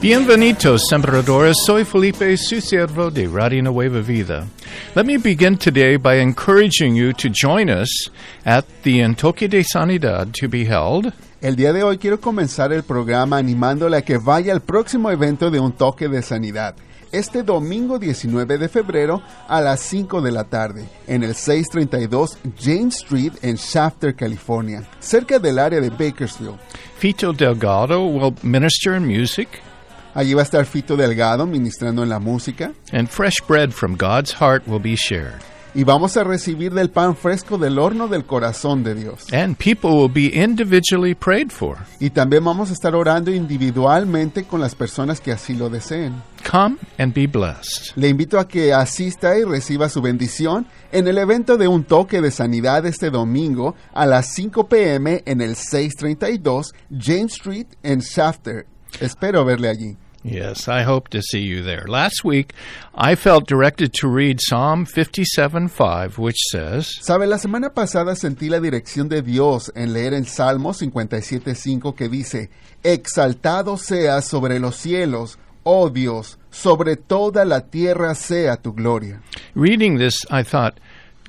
Bienvenidos, sembradores. Soy Felipe, su siervo de Radio Nueva Vida. Let me begin today by encouraging you to join us at the Entoque de Sanidad to be held El día de hoy quiero comenzar el programa animándole a que vaya al próximo evento de un toque de sanidad. Este domingo 19 de febrero a las 5 de la tarde en el 632 James Street en Shafter, California, cerca del área de Bakersfield. Fito Delgado will minister in music, Allí va a estar Fito Delgado ministrando en la música and fresh bread from God's heart will be shared. y vamos a recibir del pan fresco del horno del corazón de Dios. And people will be individually prayed for. Y también vamos a estar orando individualmente con las personas que así lo deseen. Come and be blessed. Le invito a que asista y reciba su bendición en el evento de un toque de sanidad este domingo a las 5 pm en el 632 James Street en Shafter. Espero verle allí. Yes, I hope to see you there. Last week, I felt directed to read Psalm 57:5, which says, Sabe, la semana pasada sentí la dirección de Dios en leer el Salmo 57.5 que dice, Exaltado seas sobre los cielos, oh Dios, sobre toda la tierra sea tu gloria. Reading this, I thought,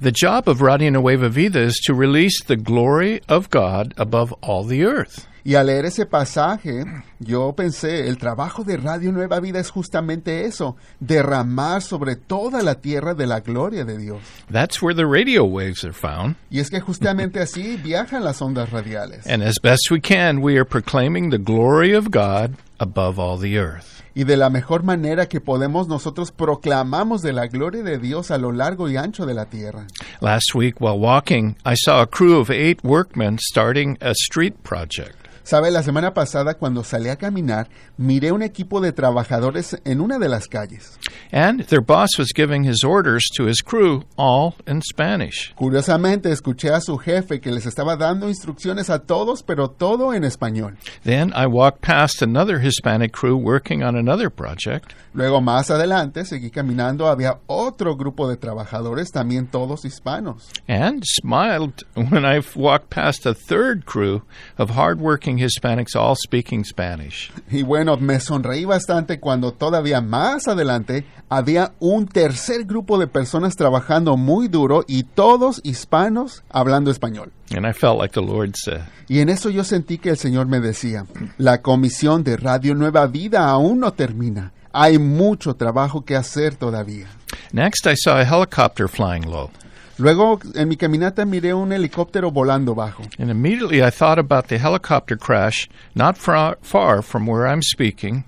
the job of Radio Nueva Vida is to release the glory of God above all the earth. Y al leer ese pasaje, yo pensé, el trabajo de Radio Nueva Vida es justamente eso, derramar sobre toda la tierra de la gloria de Dios. That's where the radio waves are found. Y es que justamente así viajan las ondas radiales. And as best we can, we are proclaiming the glory of God above all the earth. Y de la mejor manera que podemos nosotros proclamamos de la gloria de Dios a lo largo y ancho de la tierra. Last week, while walking, I saw a crew of eight workmen starting a street project. Sabe, la semana pasada cuando salí a caminar, miré un equipo de trabajadores en una de las calles. And their boss was giving his orders to his crew, all in Spanish. Curiosamente, escuché a su jefe que les estaba dando instrucciones a todos, pero todo en español. Then I walked past another Hispanic crew working on another project, Luego, más adelante, seguí caminando, había otro grupo de trabajadores, también todos hispanos. and smiled when I walked past a third crew of hardworking Hispanics, all speaking Spanish. Y bueno, me sonreí bastante cuando todavía más adelante había un tercer grupo de personas trabajando muy duro y todos hispanos hablando español. And I felt like the Lord said, Y en eso yo sentí que el Señor me decía, la comisión de Radio Nueva Vida aún no termina. Hay mucho trabajo que hacer todavía. Next, I saw a helicopter flying low. Luego, en mi caminata miré un helicóptero volando bajo. And immediately I thought about the helicopter crash not far, far from where I'm speaking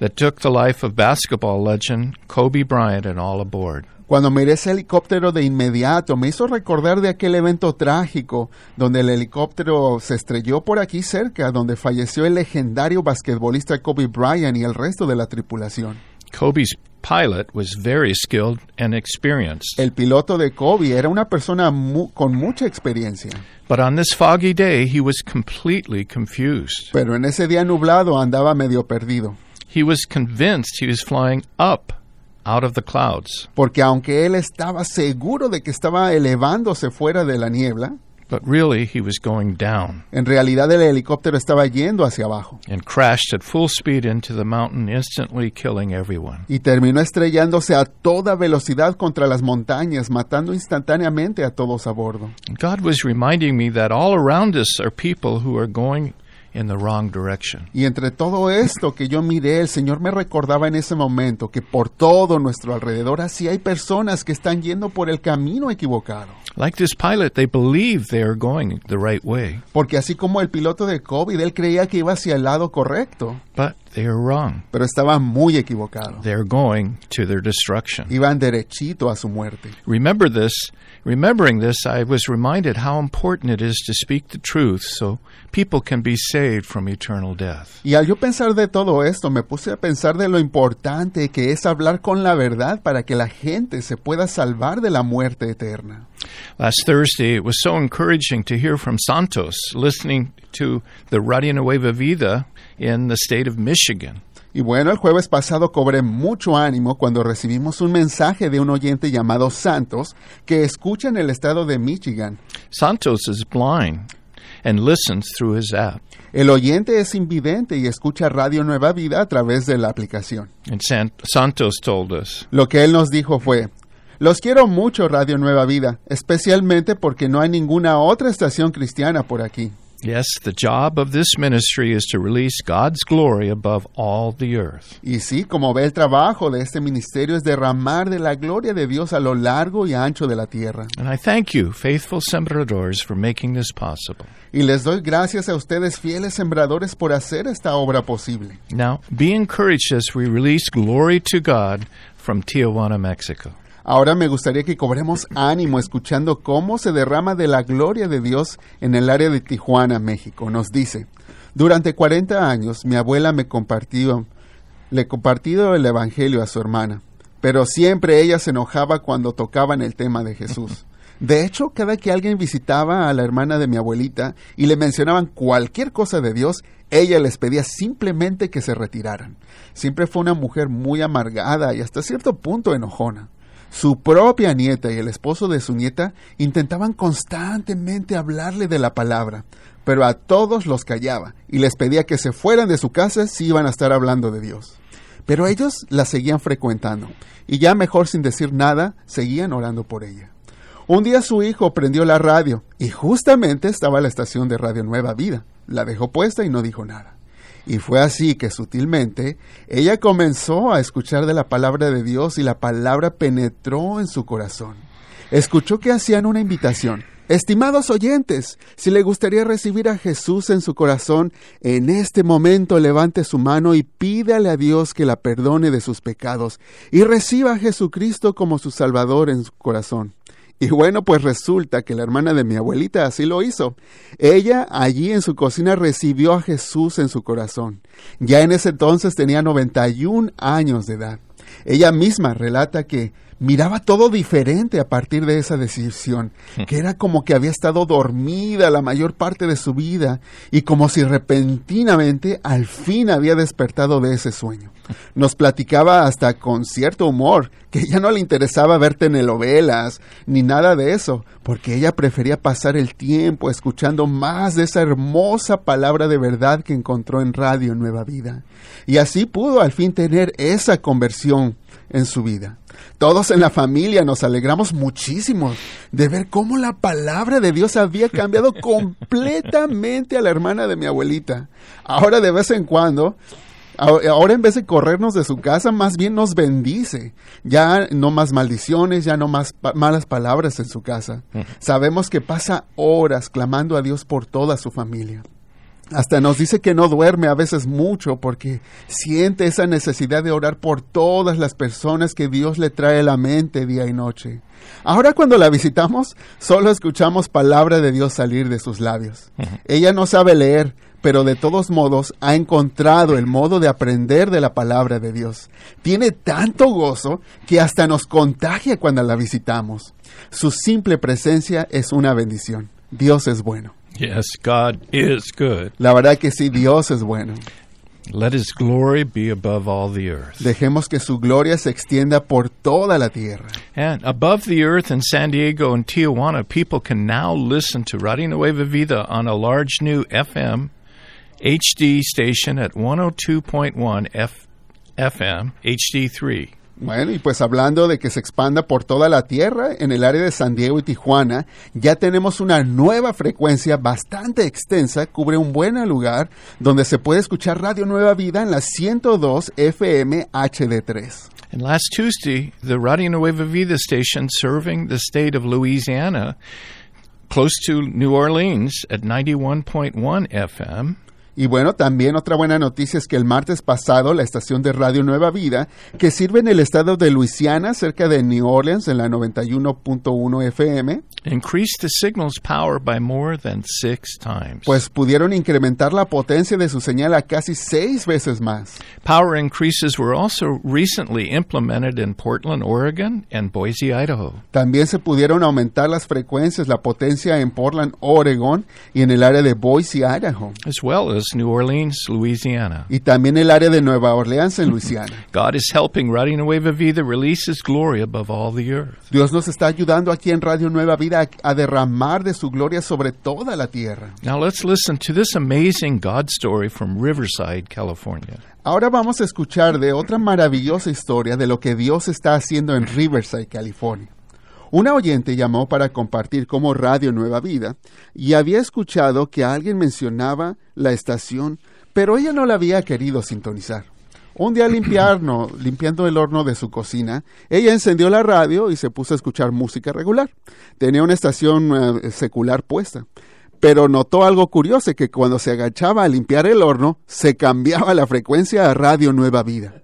that took the life of basketball legend Kobe Bryant and all aboard. Cuando miré ese helicóptero de inmediato, me hizo recordar de aquel evento trágico donde el helicóptero se estrelló por aquí cerca, donde falleció el legendario basquetbolista Kobe Bryant y el resto de la tripulación. Kobe's pilot was very skilled and experienced. El piloto de Kobe era una persona mu- con mucha experiencia, But on this foggy day, he was completely confused. pero en ese día nublado andaba medio perdido, He was convinced he was flying up out of the clouds, porque aunque él estaba seguro de que estaba elevándose fuera de la niebla, but really he was going down en realidad el helicóptero estaba yendo hacia abajo and crashed at full speed into the mountain, instantly killing everyone. y terminó estrellándose a toda velocidad contra las montañas, matando instantáneamente a todos a bordo. God was reminding me that all around us are people who are going in the wrong direction. Y entre todo esto que yo miré, el Señor me recordaba en ese momento que por todo nuestro alrededor así hay personas que están yendo por el camino equivocado. Like this pilot, they believe they are going the right way, Porque así como el piloto de COVID, él creía que iba hacia el lado correcto, but they are wrong. pero estaba muy equivocado. They're going to their destruction. Iban derechito a su muerte. Remember this. Remembering this, I was reminded how important it is to speak the truth so people can be saved from eternal death. Y al yo pensar de todo esto, me puse a pensar de lo importante que es hablar con la verdad para que la gente se pueda salvar de la muerte eterna. Last Thursday, it was so encouraging to hear from Santos listening to the Radio Nueva Vida in the state of Michigan. Y bueno, el jueves pasado cobré mucho ánimo cuando recibimos un mensaje de un oyente llamado Santos que escucha en el estado de Michigan. Santos is blind and listens through his app. El oyente es invidente y escucha Radio Nueva Vida a través de la aplicación. And San- Santos told us, Lo que él nos dijo fue, los quiero mucho Radio Nueva Vida, especialmente porque no hay ninguna otra estación cristiana por aquí. Yes, the job of this ministry is to release God's glory above all the earth. Y sí, como ve el trabajo de este ministerio es derramar de la gloria de Dios a lo largo y ancho de la tierra. And I thank you, faithful sembradores, for making this possible. Y les doy gracias a ustedes, fieles sembradores, por hacer esta obra posible. Now, be encouraged as we release glory to God from Tijuana, Mexico. Ahora me gustaría que cobremos ánimo escuchando cómo se derrama de la gloria de Dios en el área de Tijuana, México. Nos dice, durante 40 años mi abuela me compartió, le compartió el Evangelio a su hermana, pero siempre ella se enojaba cuando tocaban el tema de Jesús. De hecho, cada que alguien visitaba a la hermana de mi abuelita y le mencionaban cualquier cosa de Dios, ella les pedía simplemente que se retiraran. Siempre fue una mujer muy amargada y hasta cierto punto enojona. Su propia nieta y el esposo de su nieta intentaban constantemente hablarle de la palabra, pero a todos los callaba y les pedía que se fueran de su casa si iban a estar hablando de Dios. Pero ellos la seguían frecuentando y ya mejor sin decir nada, seguían orando por ella. Un día su hijo prendió la radio y justamente estaba la estación de Radio Nueva Vida. La dejó puesta y no dijo nada. Y fue así que sutilmente ella comenzó a escuchar de la palabra de Dios y la palabra penetró en su corazón. Escuchó que hacían una invitación. Estimados oyentes, si le gustaría recibir a Jesús en su corazón, en este momento levante su mano y pídale a Dios que la perdone de sus pecados y reciba a Jesucristo como su Salvador en su corazón. Y bueno, pues resulta que la hermana de mi abuelita así lo hizo. Ella allí en su cocina recibió a Jesús en su corazón. Ya en ese entonces tenía 91 años de edad. Ella misma relata que miraba todo diferente a partir de esa decisión, que era como que había estado dormida la mayor parte de su vida y como si repentinamente al fin había despertado de ese sueño. Nos platicaba hasta con cierto humor que ya no le interesaba ver telenovelas ni nada de eso, porque ella prefería pasar el tiempo escuchando más de esa hermosa palabra de verdad que encontró en Radio Nueva Vida. Y así pudo al fin tener esa conversión en su vida. Todos en la familia nos alegramos muchísimo de ver cómo la palabra de Dios había cambiado completamente a la hermana de mi abuelita. Ahora de vez en cuando Ahora en vez de corrernos de su casa, más bien nos bendice. Ya no más maldiciones, ya no más pa malas palabras en su casa. Sabemos que pasa horas clamando a Dios por toda su familia. Hasta nos dice que no duerme a veces mucho porque siente esa necesidad de orar por todas las personas que Dios le trae a la mente día y noche. Ahora cuando la visitamos, solo escuchamos palabra de Dios salir de sus labios. Ella no sabe leer, pero de todos modos ha encontrado el modo de aprender de la palabra de Dios. Tiene tanto gozo que hasta nos contagia cuando la visitamos. Su simple presencia es una bendición. Dios es bueno. Yes, God is good. La verdad que sí, Dios es bueno. Let his glory be above all the earth. Dejemos que su gloria se extienda por toda la tierra. And above the earth in San Diego and Tijuana, people can now listen to Radio Nueva Vida on a large new FM HD station at 102.1 F- FM HD3. Bueno, y pues hablando de que se expanda por toda la tierra, en el área de San Diego y Tijuana, ya tenemos una nueva frecuencia bastante extensa, cubre un buen lugar, donde se puede escuchar Radio Nueva Vida en la 102 FM HD3. And last Tuesday, the Radio Nueva Vida station serving the state of Louisiana, close to New Orleans at 91.1 FM, Y bueno, también otra buena noticia es que el martes pasado la estación de Radio Nueva Vida, que sirve en el estado de Luisiana, cerca de New Orleans, en la 91.1 FM, increased the signal's power by more than six times. pues pudieron incrementar la potencia de su señal a casi seis veces más. Power increases were also recently implemented in Portland, Oregon, and Boise, Idaho. También se pudieron aumentar las frecuencias, la potencia en Portland, Oregon y en el área de Boise, Idaho. as well as as New Orleans, Louisiana. y también el área de Nueva Orleans en Luisiana. God is helping Radio Nueva Vida release His glory above all the earth. Dios nos está ayudando aquí en Radio Nueva Vida a derramar de su gloria sobre toda la tierra. Now let's listen to this amazing God story from Riverside, California. Ahora vamos a escuchar de otra maravillosa historia de lo que Dios está haciendo en Riverside, California. Una oyente llamó para compartir cómo Radio Nueva Vida y había escuchado que alguien mencionaba la estación, pero ella no la había querido sintonizar. Un día limpiando el horno de su cocina, ella encendió la radio y se puso a escuchar música regular. Tenía una estación eh, secular puesta pero notó algo curioso, que cuando se agachaba a limpiar el horno, se cambiaba la frecuencia a Radio Nueva Vida.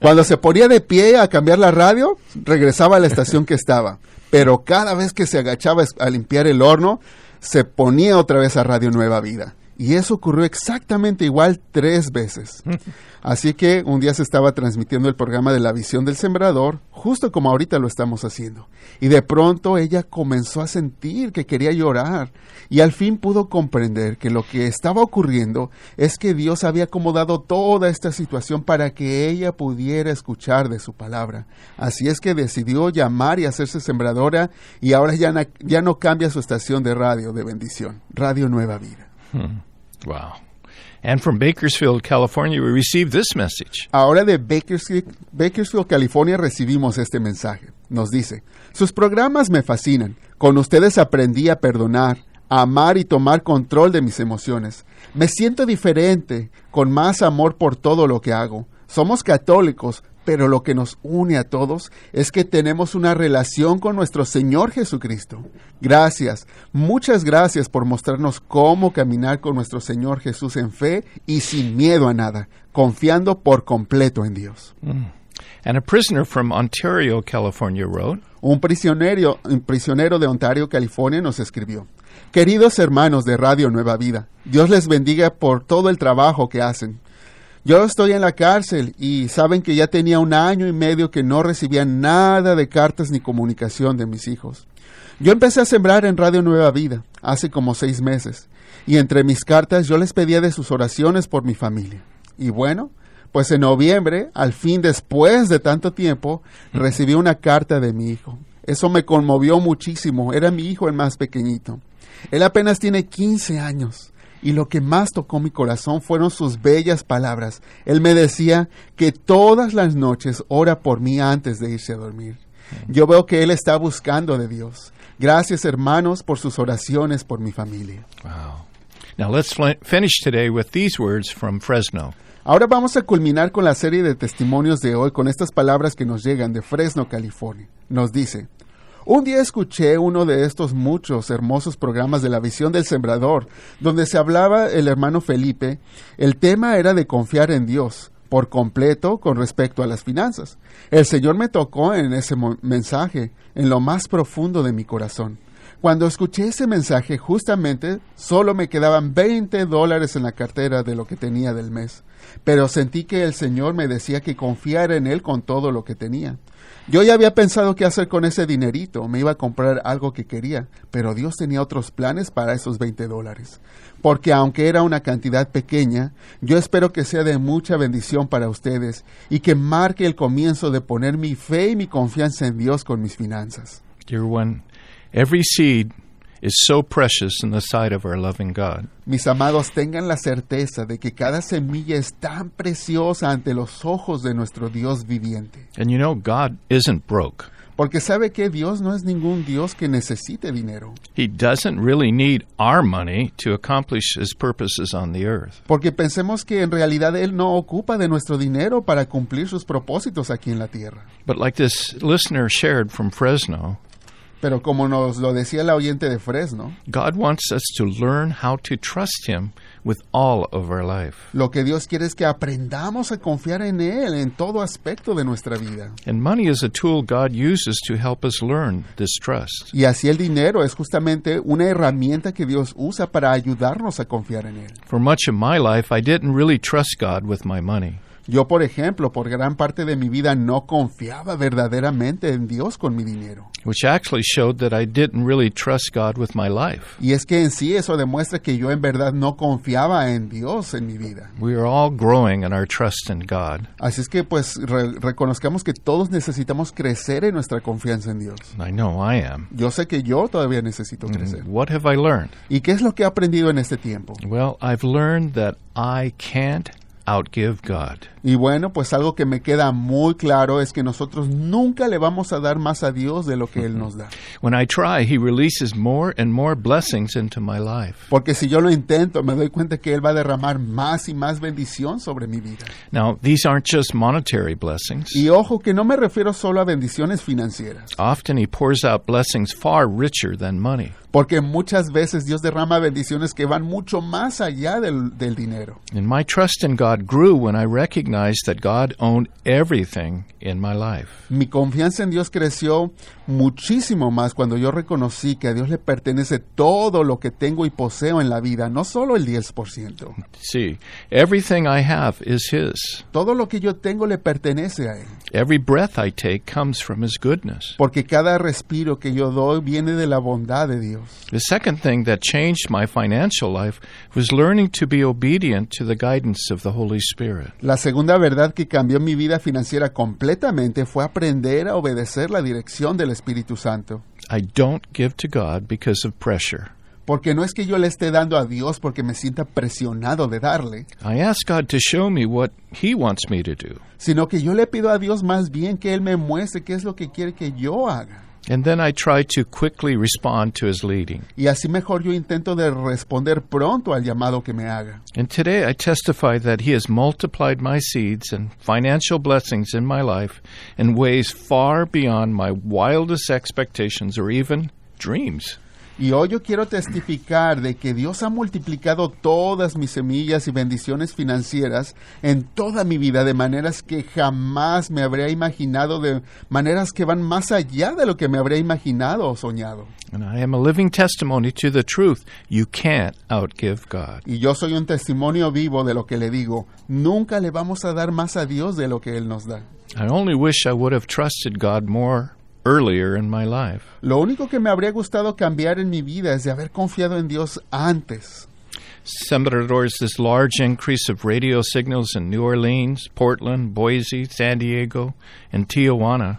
Cuando se ponía de pie a cambiar la radio, regresaba a la estación que estaba. Pero cada vez que se agachaba a limpiar el horno, se ponía otra vez a Radio Nueva Vida. Y eso ocurrió exactamente igual tres veces. Así que un día se estaba transmitiendo el programa de la visión del sembrador, justo como ahorita lo estamos haciendo. Y de pronto ella comenzó a sentir que quería llorar y al fin pudo comprender que lo que estaba ocurriendo es que Dios había acomodado toda esta situación para que ella pudiera escuchar de su palabra. Así es que decidió llamar y hacerse sembradora y ahora ya, ya no cambia su estación de radio de bendición, Radio Nueva Vida. Wow. And from Bakersfield, California, we received this message. Ahora de Bakersfield, Bakersfield, California, recibimos este mensaje. Nos dice, sus programas me fascinan. Con ustedes aprendí a perdonar, a amar y tomar control de mis emociones. Me siento diferente, con más amor por todo lo que hago. Somos católicos, pero lo que nos une a todos es que tenemos una relación con nuestro Señor Jesucristo. Gracias, muchas gracias por mostrarnos cómo caminar con nuestro Señor Jesús en fe y sin miedo a nada, confiando por completo en Dios. And a prisoner from Ontario, California wrote, Un prisionero, un prisionero de Ontario, California, nos escribió. Queridos hermanos de Radio Nueva Vida, Dios les bendiga por todo el trabajo que hacen. Yo estoy en la cárcel y saben que ya tenía un año y medio que no recibía nada de cartas ni comunicación de mis hijos. Yo empecé a sembrar en Radio Nueva Vida hace como seis meses y entre mis cartas yo les pedía de sus oraciones por mi familia. Y bueno, pues en noviembre, al fin después de tanto tiempo, recibí una carta de mi hijo. Eso me conmovió muchísimo. Era mi hijo el más pequeñito. Él apenas tiene 15 años. Y lo que más tocó mi corazón fueron sus bellas palabras. Él me decía que todas las noches ora por mí antes de irse a dormir. Yo veo que él está buscando de Dios. Gracias hermanos por sus oraciones por mi familia. Wow. Now let's finish today with these words from Fresno. Ahora vamos a culminar con la serie de testimonios de hoy con estas palabras que nos llegan de Fresno, California. Nos dice, un día escuché uno de estos muchos hermosos programas de la visión del sembrador, donde se hablaba el hermano Felipe, el tema era de confiar en Dios por completo con respecto a las finanzas. El Señor me tocó en ese mensaje, en lo más profundo de mi corazón. Cuando escuché ese mensaje, justamente solo me quedaban 20 dólares en la cartera de lo que tenía del mes, pero sentí que el Señor me decía que confiara en Él con todo lo que tenía. Yo ya había pensado qué hacer con ese dinerito, me iba a comprar algo que quería, pero Dios tenía otros planes para esos 20 dólares. Porque aunque era una cantidad pequeña, yo espero que sea de mucha bendición para ustedes y que marque el comienzo de poner mi fe y mi confianza en Dios con mis finanzas. Dear one, every seed is so precious in the sight of our loving God. Mis amados, tengan la certeza de que cada semilla es tan preciosa ante los ojos de nuestro Dios viviente. And you know, God isn't broke. Porque sabe que Dios no es ningún Dios que necesite dinero. He doesn't really need our money to accomplish his purposes on the earth. Porque pensemos que en realidad Él no ocupa de nuestro dinero para cumplir sus propósitos aquí en la tierra. But like this listener shared from Fresno, Pero como nos lo decía la oyente de Fresno, God wants us to learn how to trust him with all of our life. lo que Dios quiere es que aprendamos a confiar en Él en todo aspecto de nuestra vida. And money is a tool God uses to help us learn this trust. Y así el dinero es justamente una herramienta que Dios usa para ayudarnos a confiar en Él. For much of my life, I didn't really trust God with my money. Yo, por ejemplo, por gran parte de mi vida no confiaba verdaderamente en Dios con mi dinero. which actually showed that I didn't really trust God with my life. Y es que en sí eso demuestra que yo en verdad no confiaba en Dios en mi vida. We are all growing in our trust in God. Así es que pues re- reconozcamos que todos necesitamos crecer en nuestra confianza en Dios. I know I am. Yo sé que yo todavía necesito crecer. What have I learned? ¿Y qué es lo que he aprendido en este tiempo? Well, I've learned that I can't outgive God. Y bueno, pues algo que me queda muy claro es que nosotros nunca le vamos a dar más a Dios de lo que Él nos da. When I try, He releases more and more blessings into my life. Porque si yo lo intento, me doy cuenta que Él va a derramar más y más bendición sobre mi vida. Now, these aren't just monetary blessings. Y ojo que no me refiero solo a bendiciones financieras, Often He pours out blessings far richer than money. porque muchas veces Dios derrama bendiciones que van mucho más allá del, del dinero. And my trust in God grew when I recognized that God owned everything in my life. Mi confianza en Dios creció muchísimo más cuando yo reconocí que a Dios le pertenece todo lo que tengo y poseo en la vida, no solo el 10%. See, everything I have is His. Todo lo que yo tengo le pertenece a Él, Every breath I take comes from His goodness. porque cada respiro que yo doy viene de la bondad de Dios. The second thing that changed my financial life was learning to be obedient to the guidance of the Holy Spirit. La segunda verdad que cambió mi vida financiera completamente fue aprender a obedecer la dirección del Espíritu Santo. I don't give to God because of pressure. Porque no es que yo le esté dando a Dios porque me sienta presionado de darle, I ask God to show me what He wants me to do. sino que yo le pido a Dios más bien que Él me muestre qué es lo que quiere que yo haga. And then I try to quickly respond to His leading. Y así mejor yo intento de responder pronto al llamado que me haga. And today I testify that He has multiplied my seeds and financial blessings in my life in ways far beyond my wildest expectations or even dreams. Y hoy yo quiero testificar de que Dios ha multiplicado todas mis semillas y bendiciones financieras en toda mi vida de maneras que jamás me habría imaginado, de maneras que van más allá de lo que me habría imaginado o soñado. And I am a living testimony to the truth. You can't outgive God. Y yo soy un testimonio vivo de lo que le digo. Nunca le vamos a dar más a Dios de lo que Él nos da. I only wish I would have trusted God more earlier in my life. Lo único que me habría gustado cambiar en mi vida es de haber confiado en Dios antes. Sembradores, this large increase of radio signals in New Orleans, Portland, Boise, San Diego, and Tijuana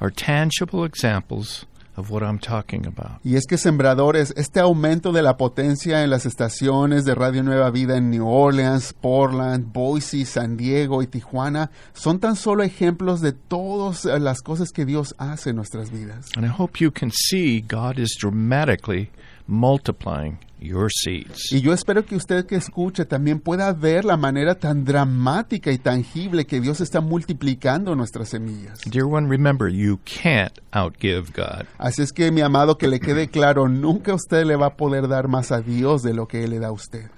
are tangible examples of what I'm talking about. Y es que sembradores, este aumento de la potencia en las estaciones de Radio Nueva Vida en New Orleans, Portland, Boise, San Diego y Tijuana son tan solo ejemplos de todas las cosas que Dios hace en nuestras vidas. And I hope you can see God is dramatically multiplying your seeds. Y yo espero que usted que escuche también pueda ver la manera tan dramática y tangible que Dios está multiplicando nuestras semillas. Dear one, remember, you can't outgive God. Así es que mi amado, que le quede claro, nunca usted le va a poder dar más a Dios de lo que Él le da a usted.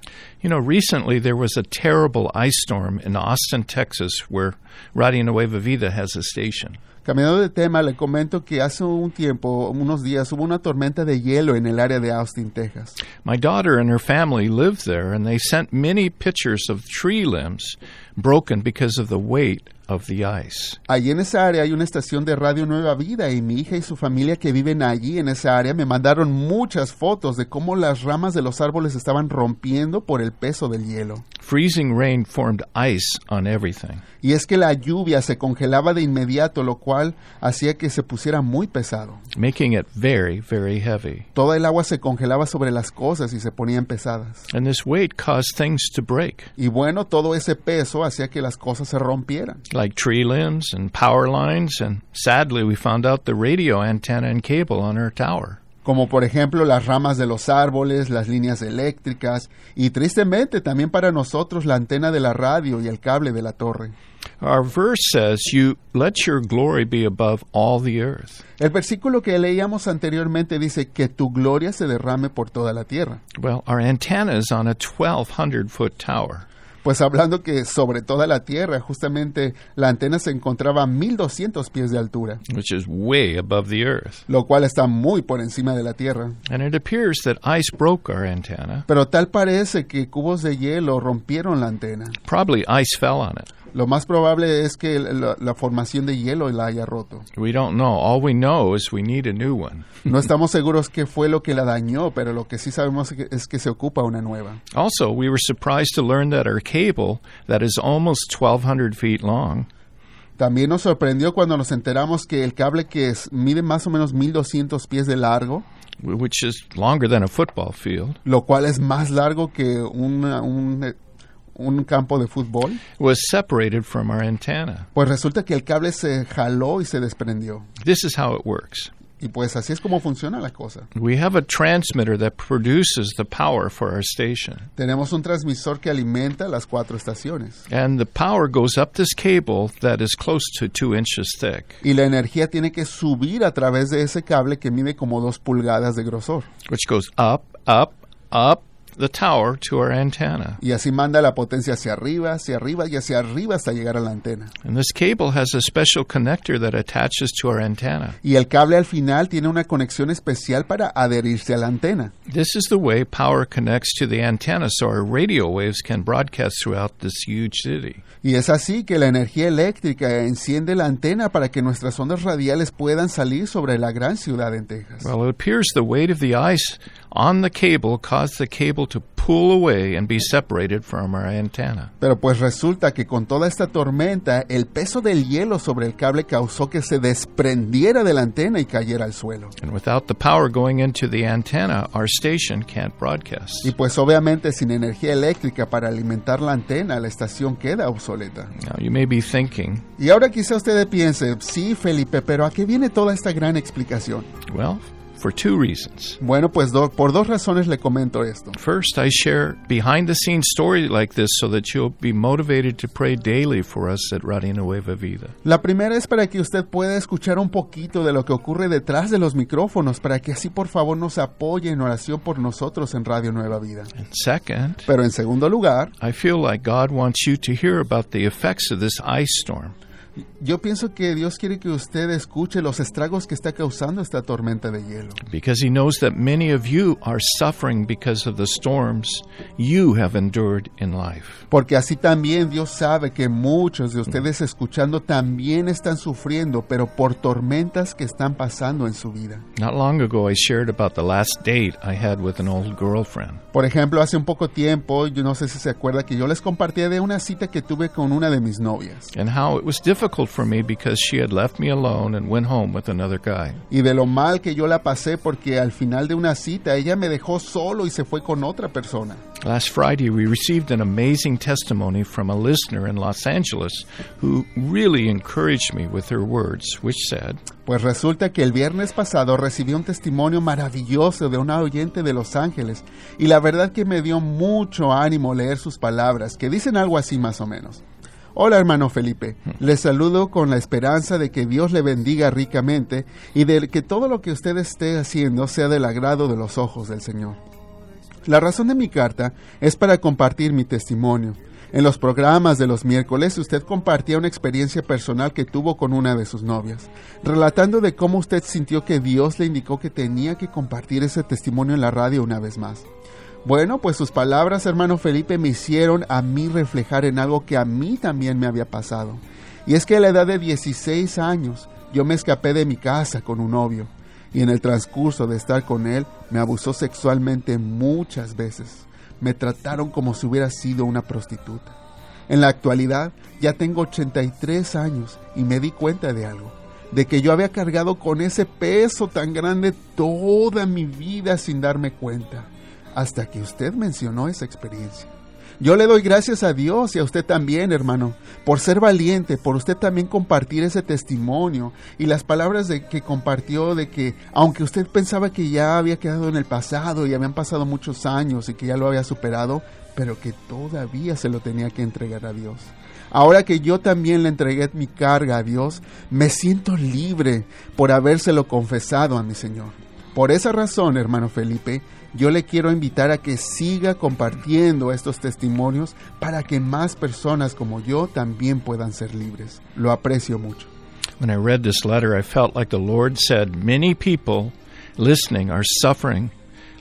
You know, recently there was a terrible ice storm in Austin, Texas, where Radio Nueva Vida has a station. Cambiando de tema, le comento que hace un tiempo, unos días, hubo una tormenta de hielo en el área de Austin, Texas. My daughter and her family live there, and they sent many pictures of tree limbs broken because of the weight of the ice. Allí en esa área hay una estación de Radio Nueva Vida y mi hija y su familia que viven allí en esa área me mandaron muchas fotos de cómo las ramas de los árboles estaban rompiendo por el peso del hielo. Freezing rain formed ice on everything. Y es que la lluvia se congelaba de inmediato, lo cual hacía que se pusiera muy pesado. making it very, very heavy. Toda el agua se congelaba sobre las cosas y se ponían pesadas. And this weight caused things to break, Y bueno, todo ese peso hacía que las cosas se rompieran. like tree limbs and power lines, and sadly, we found out the radio antenna and cable on our tower. como por ejemplo las ramas de los árboles, las líneas eléctricas y tristemente también para nosotros la antena de la radio y el cable de la torre. Our verse says, You let your glory be above all the earth. El versículo que leíamos anteriormente dice que tu gloria se derrame por toda la tierra. Well, our antenna is on a 1,200 foot tower. Pues hablando que sobre toda la tierra, justamente la antena se encontraba a 1200 pies de altura, which is way above the earth. lo cual está muy por encima de la tierra. And it appears that ice broke our antenna. Pero tal parece que cubos de hielo rompieron la antena. Probably ice fell on it. Lo más probable es que la, la formación de hielo la haya roto. We don't know. All we know is we need a new one. No estamos seguros qué fue lo que la dañó, pero lo que sí sabemos es que- se ocupa una nueva. Also, we were surprised to learn that our cable, that is almost 1,200 feet long, También nos sorprendió cuando nos enteramos que el cable que es- mide más o menos 1200 pies de largo, wh- which is longer than a football field, lo cual es más largo que una- un, un campo de fútbol, was separated from our antenna. pues resulta que el cable se jaló y se desprendió. This is how it works. Y pues así es como funciona la cosa. We have a transmitter that produces the power for our station. Tenemos un transmisor que alimenta las cuatro estaciones. And the power goes up this cable that is close to two inches thick, Y la energía tiene que subir a través de ese cable que mide como dos pulgadas de grosor. which goes up, up, up the tower to our antenna. Y así manda la potencia hacia arriba, hacia arriba y hacia arriba hasta llegar a la antena. And this cable has a special connector that attaches to our antenna. Y el cable al final tiene una conexión especial para adherirse a la antena. This is the way power connects to the antenna so our radio waves can broadcast throughout this huge city. Y es así que la energía eléctrica enciende la antena para que nuestras ondas radiales puedan salir sobre la gran ciudad en Texas. Well, it appears the weight of the ice on the cable caused the cable to pull away and be separated from our antenna. Pero pues resulta que con toda esta tormenta, el peso del hielo sobre el cable causó que se desprendiera de la antena y cayera al suelo. And without the power going into the antenna, our station can't broadcast. Y pues obviamente sin energía eléctrica para alimentar la antena, la estación queda obsoleta. Now, you may be thinking, Y ahora quizá usted piense, sí Felipe, pero ¿a qué viene toda esta gran explicación? well, for two reasons. Bueno, pues do- por dos razones le comento esto. First, I share behind the scenes story like this so that you'll be motivated to pray daily for us at Radio Nueva Vida. La primera es para que usted pueda escuchar un poquito de lo que ocurre detrás de los micrófonos, para que así por favor nos apoye en oración por nosotros en Radio Nueva Vida. And second, Pero en segundo lugar, I feel like God wants you to hear about the effects of this ice storm. Yo pienso que Dios quiere que usted escuche los estragos que está causando esta tormenta de hielo. Because he knows that many of you are suffering because of the storms you have endured in life. Porque así también Dios sabe que muchos de ustedes escuchando también están sufriendo, pero por tormentas que están pasando en su vida. Not long ago, I shared about the last date I had with an old girlfriend. Por ejemplo, hace un poco tiempo, yo no sé si se acuerda que yo les compartí de una cita que tuve con una de mis novias. And how it was difficult for me because she had left me alone and went home with another guy. Y de lo mal que yo la pasé porque al final de una cita ella me dejó solo y se fue con otra persona. Last Friday, we received an amazing testimony from a listener in Los Angeles who really encouraged me with her words, which said, Pues resulta que el viernes pasado recibí un testimonio maravilloso de una oyente de Los Ángeles y la verdad que me dio mucho ánimo leer sus palabras, que dicen algo así más o menos. Hola hermano Felipe, les saludo con la esperanza de que Dios le bendiga ricamente y de que todo lo que usted esté haciendo sea del agrado de los ojos del Señor. La razón de mi carta es para compartir mi testimonio. En los programas de los miércoles usted compartía una experiencia personal que tuvo con una de sus novias, relatando de cómo usted sintió que Dios le indicó que tenía que compartir ese testimonio en la radio una vez más. Bueno, pues sus palabras, hermano Felipe, me hicieron a mí reflejar en algo que a mí también me había pasado. Y es que a la edad de 16 años yo me escapé de mi casa con un novio y en el transcurso de estar con él me abusó sexualmente muchas veces. Me trataron como si hubiera sido una prostituta. En la actualidad ya tengo 83 años y me di cuenta de algo, de que yo había cargado con ese peso tan grande toda mi vida sin darme cuenta, hasta que usted mencionó esa experiencia. Yo le doy gracias a Dios y a usted también, hermano, por ser valiente, por usted también compartir ese testimonio y las palabras de que compartió de que aunque usted pensaba que ya había quedado en el pasado y habían pasado muchos años y que ya lo había superado, pero que todavía se lo tenía que entregar a Dios. Ahora que yo también le entregué mi carga a Dios, me siento libre por habérselo confesado a mi Señor. Por esa razón, hermano Felipe, yo le quiero invitar a que siga compartiendo estos testimonios para que más personas como yo también puedan ser libres. Lo aprecio mucho. When I read this letter, I felt like the Lord said, Many people listening are suffering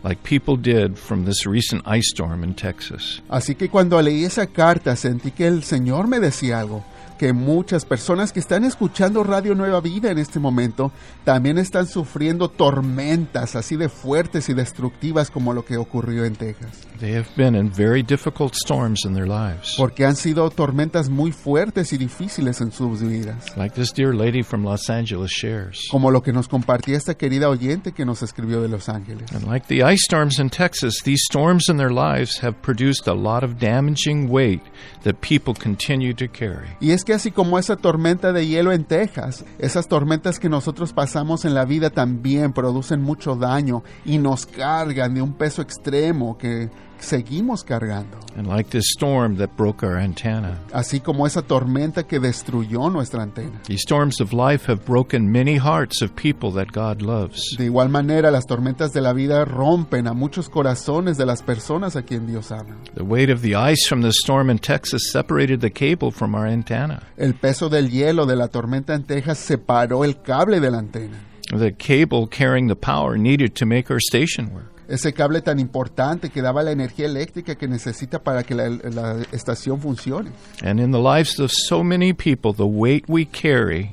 like people did from this recent ice storm in Texas. Así que cuando leí esa carta sentí que el Señor me decía algo, que muchas personas que están escuchando Radio Nueva Vida en este momento también están sufriendo tormentas así de fuertes y destructivas como lo que ocurrió en Texas. They have been in very difficult storms in their lives. Porque han sido tormentas muy fuertes y difíciles en sus vidas. Like this dear lady from Los Angeles shares. Como lo que nos compartía esta querida oyente que nos escribió de Los Ángeles. And like the ice storms in Texas, these storms in their lives have produced a lot of damaging weight that people continue to carry. Y es que así como esa tormenta de hielo en Texas, esas tormentas que nosotros pasamos en la vida también producen mucho daño y nos cargan de un peso extremo que seguimos cargando. And like this storm that broke our antenna. Así como esa tormenta que destruyó nuestra antena. These storms of life have broken many hearts of people that God loves. De igual manera, las tormentas de la vida rompen a muchos corazones de las personas a quien Dios ama. The weight of the ice from the storm in Texas separated the cable from our antenna. El peso del hielo de la tormenta en Texas separó el cable de la antena. The cable carrying the power needed to make our station work. Ese cable tan importante que daba la energía eléctrica que necesita para que la, la estación funcione. And in the lives of so many people, the weight we carry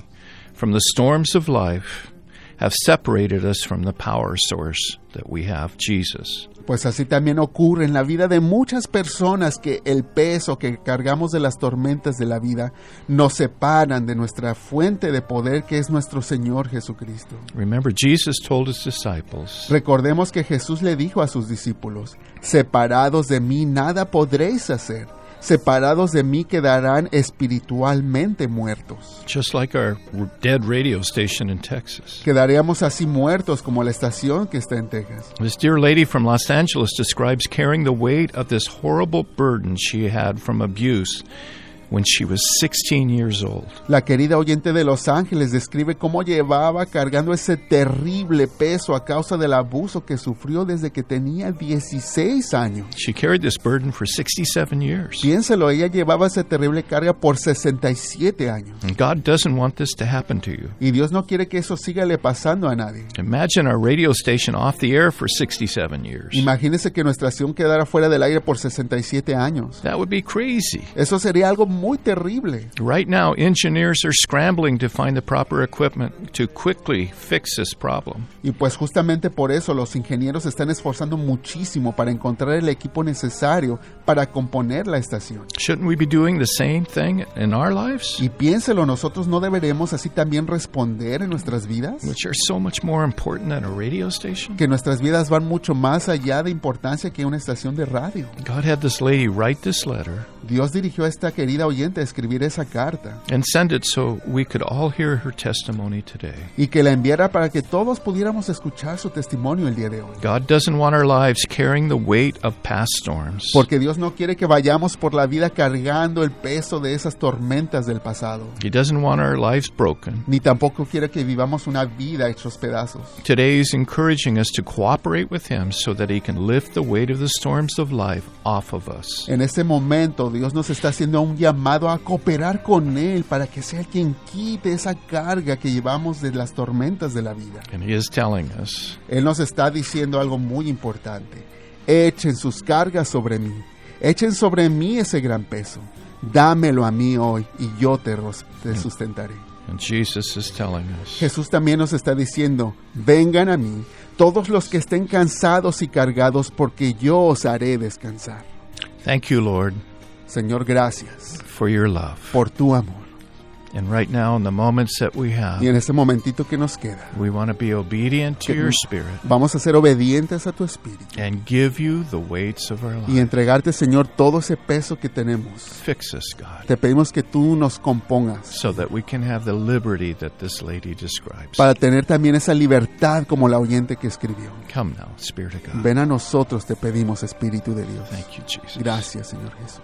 from the storms of life have separated us from the power source that we have, Jesus. Pues así también ocurre en la vida de muchas personas que el peso que cargamos de las tormentas de la vida nos separan de nuestra fuente de poder que es nuestro Señor Jesucristo. Remember, Jesus told his disciples, Recordemos que Jesús le dijo a sus discípulos, separados de mí nada podréis hacer, separados de mí quedarán espiritualmente muertos. just like our dead radio station in Texas. Quedaríamos así muertos como la estación que está en Texas. This dear lady from Los Angeles describes carrying the weight of this horrible burden she had from abuse when she was 16 years old. La querida oyente de Los Ángeles describe cómo llevaba cargando ese terrible peso a causa del abuso que sufrió desde que tenía 16 años. She carried this burden for 67 years. Piénselo, ella llevaba esa terrible carga por 67 años. And God doesn't want this to happen to you. Y Dios no quiere que eso siga le pasando a nadie. Imagine our radio station off the air for 67 years. Imagínese que nuestra estación quedara fuera del aire por 67 años. That would be crazy. Eso sería algo muy terrible. Right now, engineers are scrambling to find the proper equipment to quickly fix this problem. Y pues justamente por eso los ingenieros están esforzando muchísimo para encontrar el equipo necesario para componer la estación. Shouldn't we be doing the same thing in our lives? Y piénselo, nosotros no deberemos así también responder en nuestras vidas. Which are so much more important than a radio station? Que nuestras vidas van mucho más allá de importancia que una estación de radio. God had this lady write this letter Dios dirigió a esta querida oyente a escribir esa carta and send it so we could all hear her testimony today. y que la enviara para que todos pudiéramos escuchar su testimonio el día de hoy. God doesn't want our lives carrying the weight of past storms. Porque Dios no quiere que vayamos por la vida cargando el peso de esas tormentas del pasado. He doesn't want our lives broken. Ni tampoco quiere que vivamos una vida hechos pedazos. Today is encouraging us to cooperate with Him so that He can lift the weight of the storms of life off of us. En este momento Dios nos está haciendo un llamado a cooperar con Él para que sea quien quite esa carga que llevamos de las tormentas de la vida. And He is telling us, Él nos está diciendo algo muy importante. Echen sus cargas sobre mí. Echen sobre mí ese gran peso. Dámelo a mí hoy y yo te, te sustentaré. and Jesus is telling us, Jesús también nos está diciendo, vengan a mí todos los que estén cansados y cargados porque yo os haré descansar. Thank you, Lord, Señor, gracias for your love. por tu amor. And right now, in the moments that we have, Y en este momentito que nos queda, we want to be obedient to your Spirit vamos a ser obedientes a tu espíritu and give you the weights of our y entregarte, Señor, todo ese peso que tenemos. Fix us, God, Te pedimos que tú nos compongas so that we can have the liberty that this lady describes. para tener también esa libertad como la oyente que escribió. Come now, Spirit of God. Ven a nosotros, te pedimos, Espíritu de Dios. Thank you, Jesus. Gracias, Señor Jesús.